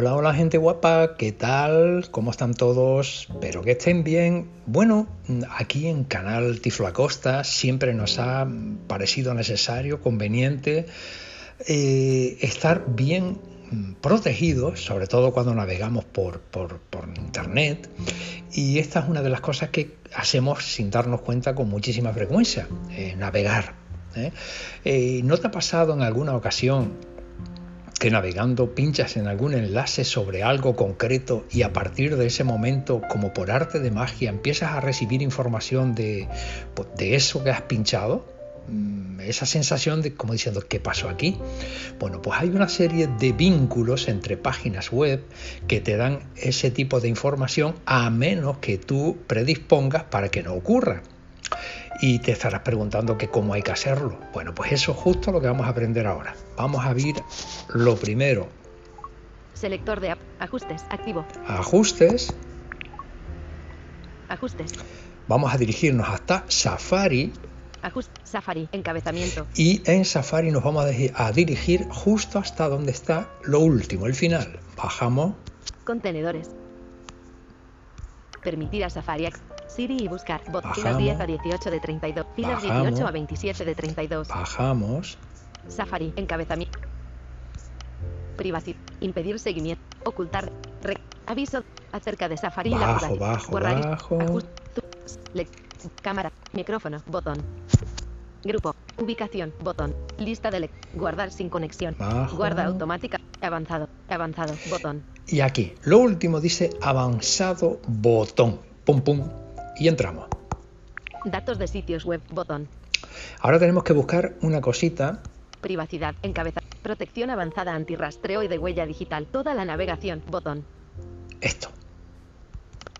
Hola, hola gente guapa, ¿qué tal? ¿Cómo están todos? Espero que estén bien. Bueno, aquí en Canal Tiflacosta siempre nos ha parecido necesario, conveniente, eh, estar bien protegidos, sobre todo cuando navegamos por, por, Internet. Y esta es una de las cosas que hacemos sin darnos cuenta con muchísima frecuencia, eh, navegar. ¿eh? ¿No te ha pasado en alguna ocasión que navegando pinchas en algún enlace sobre algo concreto y a partir de ese momento, como por arte de magia, empiezas a recibir información de, pues, eso que has pinchado? Mm, esa sensación de como diciendo, ¿qué pasó aquí? Bueno, pues hay una serie de vínculos entre páginas web que te dan ese tipo de información a menos que tú predispongas para que no ocurra. Y te estarás preguntando que cómo hay que hacerlo. Bueno, pues eso es justo lo que vamos a aprender ahora. Vamos a ver lo primero. Selector de app. Ajustes. Activo. Ajustes. Ajustes. Vamos a dirigirnos hasta Safari. Ajuste. Safari. Encabezamiento. Y en Safari nos vamos a dirigir justo hasta donde está lo último, el final. Bajamos. Contenedores. Permitir a Safari Siri y buscar. Bot, filas 10 a 18 de 32. Filas 18 a 27 de 32. Bajamos. Safari. Encabezamiento. Privacidad. Impedir seguimiento. Ocultar. aviso acerca de Safari. Bajo, la bajo, bajo. cámara. Micrófono. Botón. Grupo. Ubicación. Botón. Lista de guardar sin conexión. Guarda automática. Avanzado. Avanzado. Botón. Y aquí, lo último dice avanzado botón. Pum pum y entramos. Datos de sitios web, botón. Ahora tenemos que buscar una cosita. Privacidad, encabeza. Protección avanzada antirrastreo y de huella digital. Toda la navegación, botón. Esto.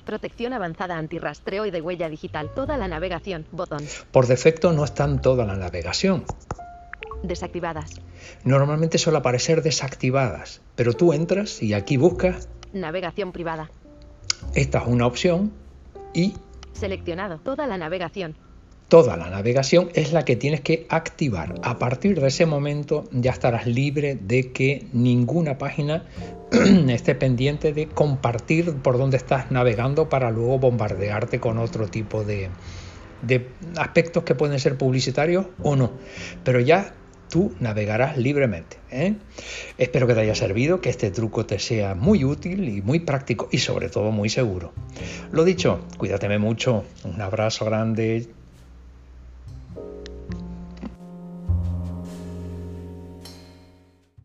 Protección avanzada antirrastreo y de huella digital. Toda la navegación, botón. Por defecto no están toda la navegación. Desactivadas. Normalmente suele aparecer desactivadas, pero tú entras y aquí buscas. Navegación privada. Esta es una opción y Seleccionado. Toda la navegación. Toda la navegación es la que tienes que activar. A partir de ese momento ya estarás libre de que ninguna página esté pendiente de compartir por dónde estás navegando para luego bombardearte con otro tipo de, de aspectos que pueden ser publicitarios o no. Pero ya tú navegarás libremente. ¿eh? Espero que te haya servido, que este truco te sea muy útil y muy práctico y sobre todo muy seguro. Lo dicho, cuídateme mucho, un abrazo grande,